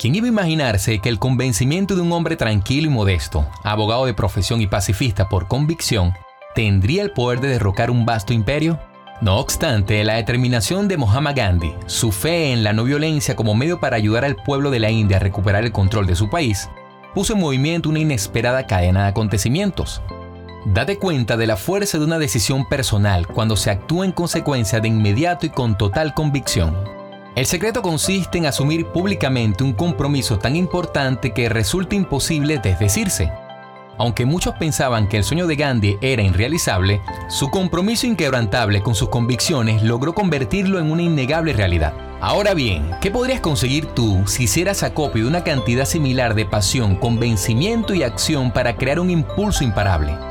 ¿Quién iba a imaginarse que el convencimiento de un hombre tranquilo y modesto, abogado de profesión y pacifista por convicción, tendría el poder de derrocar un vasto imperio? No obstante, la determinación de Muhammad Gandhi, su fe en la no violencia como medio para ayudar al pueblo de la India a recuperar el control de su país, puso en movimiento una inesperada cadena de acontecimientos. Date cuenta de la fuerza de una decisión personal cuando se actúa en consecuencia de inmediato y con total convicción. El secreto consiste en asumir públicamente un compromiso tan importante que resulta imposible desdecirse. Aunque muchos pensaban que el sueño de Gandhi era irrealizable, su compromiso inquebrantable con sus convicciones logró convertirlo en una innegable realidad. Ahora bien, ¿qué podrías conseguir tú si hicieras acopio de una cantidad similar de pasión, convencimiento y acción para crear un impulso imparable?